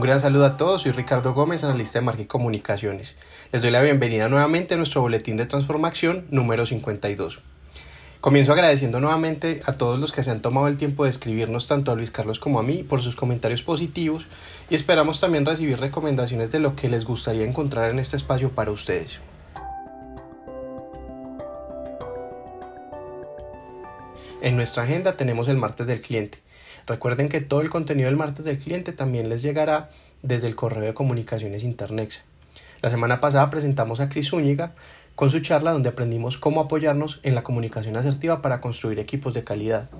Un gran saludo a todos, soy Ricardo Gómez, analista de y comunicaciones. Les doy la bienvenida nuevamente a nuestro boletín de transformación número 52. Comienzo agradeciendo nuevamente a todos los que se han tomado el tiempo de escribirnos tanto a Luis Carlos como a mí por sus comentarios positivos y esperamos también recibir recomendaciones de lo que les gustaría encontrar en este espacio para ustedes. En nuestra agenda tenemos el martes del cliente. Recuerden que todo el contenido del martes del cliente también les llegará desde el correo de comunicaciones Internex. La semana pasada presentamos a Cris Zúñiga con su charla donde aprendimos cómo apoyarnos en la comunicación asertiva para construir equipos de calidad.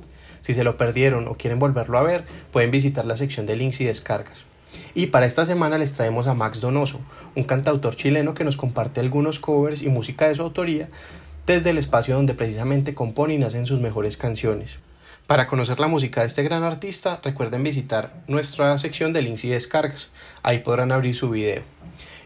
Si se lo perdieron o quieren volverlo a ver, pueden visitar la sección de links y descargas. Y para esta semana les traemos a Max Donoso, un cantautor chileno que nos comparte algunos covers y música de su autoría desde el espacio donde precisamente compone y nacen sus mejores canciones. Para conocer la música de este gran artista, recuerden visitar nuestra sección de links y descargas. Ahí podrán abrir su video.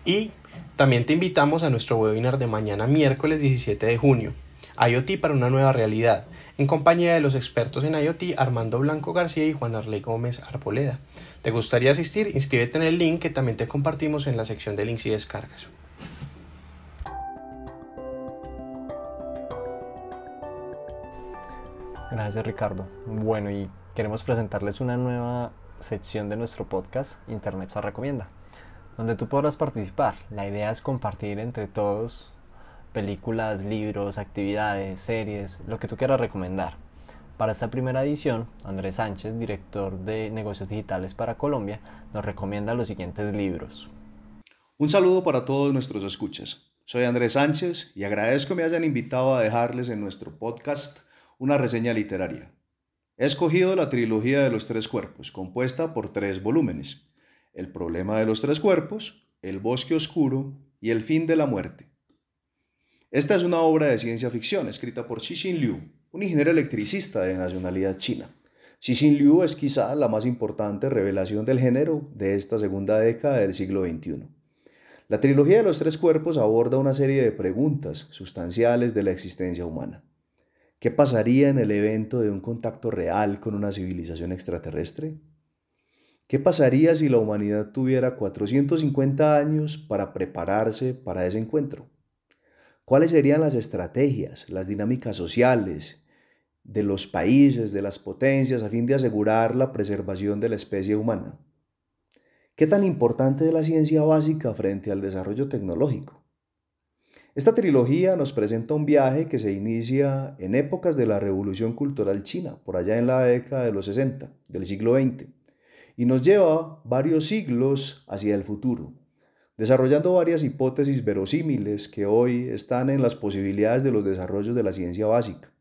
Y también te invitamos a nuestro webinar de mañana miércoles 17 de junio. IoT para una nueva realidad, en compañía de los expertos en IoT Armando Blanco García y Juan Arley Gómez Arboleda. ¿Te gustaría asistir? Inscríbete en el link que también te compartimos en la sección de links y descargas. Gracias Ricardo. Bueno, y queremos presentarles una nueva sección de nuestro podcast, Internet se recomienda, donde tú podrás participar. La idea es compartir entre todos películas, libros, actividades, series, lo que tú quieras recomendar. Para esta primera edición, Andrés Sánchez, director de negocios digitales para Colombia, nos recomienda los siguientes libros. Un saludo para todos nuestros escuchas. Soy Andrés Sánchez y agradezco me hayan invitado a dejarles en nuestro podcast una reseña literaria. He escogido la trilogía de los tres cuerpos, compuesta por tres volúmenes. El problema de los tres cuerpos, El bosque oscuro y El fin de la muerte. Esta es una obra de ciencia ficción escrita por Xixin Liu, un ingeniero electricista de nacionalidad china. Xixin Liu es quizá la más importante revelación del género de esta segunda década del siglo XXI. La trilogía de los tres cuerpos aborda una serie de preguntas sustanciales de la existencia humana. ¿Qué pasaría en el evento de un contacto real con una civilización extraterrestre? ¿Qué pasaría si la humanidad tuviera 450 años para prepararse para ese encuentro? ¿Cuáles serían las estrategias, las dinámicas sociales de los países, de las potencias, a fin de asegurar la preservación de la especie humana? ¿Qué tan importante es la ciencia básica frente al desarrollo tecnológico? Esta trilogía nos presenta un viaje que se inicia en épocas de la Revolución Cultural China, por allá en la década de los 60 del siglo XX, y nos lleva varios siglos hacia el futuro, desarrollando varias hipótesis verosímiles que hoy están en las posibilidades de los desarrollos de la ciencia básica,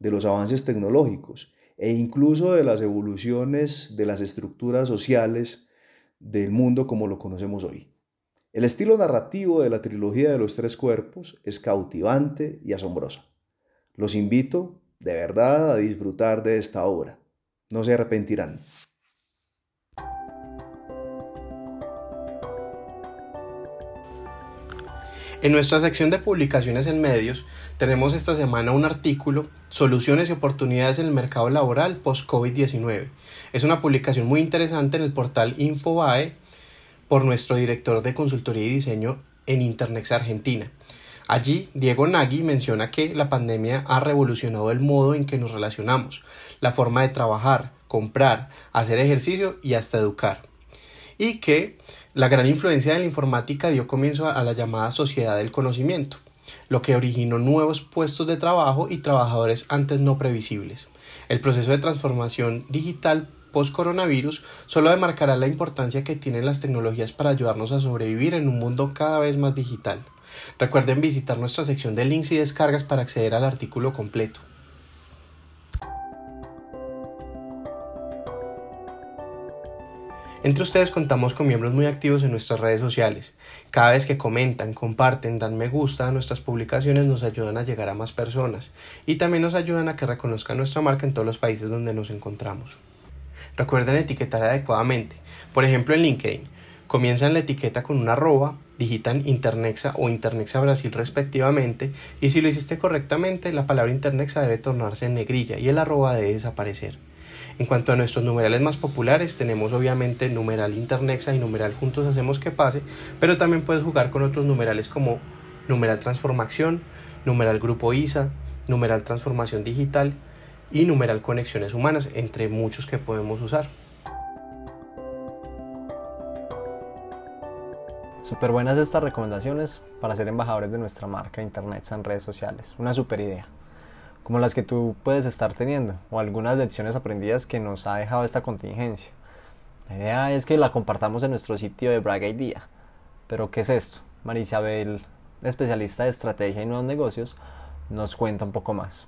de los avances tecnológicos e incluso de las evoluciones de las estructuras sociales del mundo como lo conocemos hoy. El estilo narrativo de la trilogía de los tres cuerpos es cautivante y asombroso. Los invito de verdad a disfrutar de esta obra. No se arrepentirán. En nuestra sección de publicaciones en medios tenemos esta semana un artículo Soluciones y oportunidades en el mercado laboral post-COVID-19. Es una publicación muy interesante en el portal Infobae por nuestro director de consultoría y diseño en Internex Argentina. Allí, Diego Nagui menciona que la pandemia ha revolucionado el modo en que nos relacionamos, la forma de trabajar, comprar, hacer ejercicio y hasta educar. Y que la gran influencia de la informática dio comienzo a la llamada sociedad del conocimiento, lo que originó nuevos puestos de trabajo y trabajadores antes no previsibles. El proceso de transformación digital post-coronavirus solo demarcará la importancia que tienen las tecnologías para ayudarnos a sobrevivir en un mundo cada vez más digital. Recuerden visitar nuestra sección de links y descargas para acceder al artículo completo. Entre ustedes contamos con miembros muy activos en nuestras redes sociales. Cada vez que comentan, comparten, dan me gusta a nuestras publicaciones nos ayudan a llegar a más personas y también nos ayudan a que reconozcan nuestra marca en todos los países donde nos encontramos. Recuerden etiquetar adecuadamente. Por ejemplo, en LinkedIn, comienzan la etiqueta con una arroba, digitan Internexa o Internexa Brasil respectivamente, y si lo hiciste correctamente, la palabra Internexa debe tornarse en negrilla y el arroba debe desaparecer. En cuanto a nuestros numerales más populares, tenemos obviamente numeral internexa y numeral juntos hacemos que pase, pero también puedes jugar con otros numerales como numeral transformación, numeral grupo ISA, numeral transformación digital y numeral conexiones humanas, entre muchos que podemos usar. Súper buenas estas recomendaciones para ser embajadores de nuestra marca Internet en redes sociales. Una super idea. Como las que tú puedes estar teniendo o algunas lecciones aprendidas que nos ha dejado esta contingencia. La idea es que la compartamos en nuestro sitio de Braga Idea. Pero ¿qué es esto? María Isabel, especialista de estrategia y nuevos negocios, nos cuenta un poco más.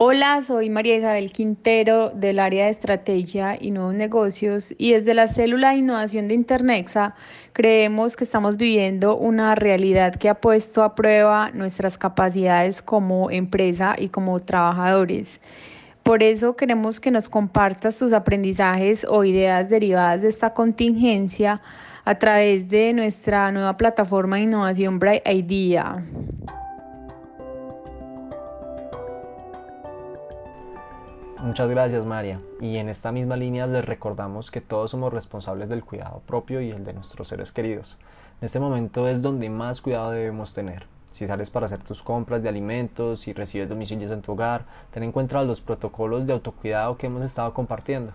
Hola, soy María Isabel Quintero del área de estrategia y nuevos negocios y desde la célula de innovación de Internexa creemos que estamos viviendo una realidad que ha puesto a prueba nuestras capacidades como empresa y como trabajadores. Por eso queremos que nos compartas tus aprendizajes o ideas derivadas de esta contingencia a través de nuestra nueva plataforma de innovación Bright Idea. Muchas gracias María. Y en esta misma línea les recordamos que todos somos responsables del cuidado propio y el de nuestros seres queridos. En este momento es donde más cuidado debemos tener. Si sales para hacer tus compras de alimentos, si recibes domicilios en tu hogar, ten en cuenta los protocolos de autocuidado que hemos estado compartiendo.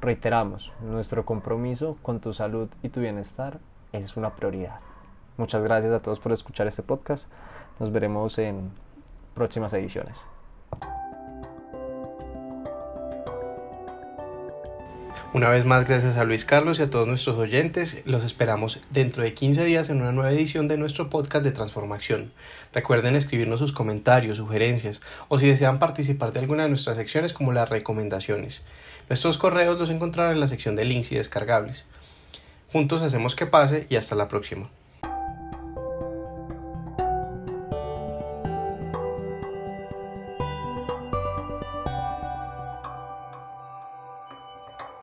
Reiteramos, nuestro compromiso con tu salud y tu bienestar es una prioridad. Muchas gracias a todos por escuchar este podcast. Nos veremos en próximas ediciones. Una vez más, gracias a Luis Carlos y a todos nuestros oyentes. Los esperamos dentro de 15 días en una nueva edición de nuestro podcast de Transformación. Recuerden escribirnos sus comentarios, sugerencias o si desean participar de alguna de nuestras secciones como las recomendaciones. Nuestros correos los encontrarán en la sección de links y descargables. Juntos hacemos que pase y hasta la próxima.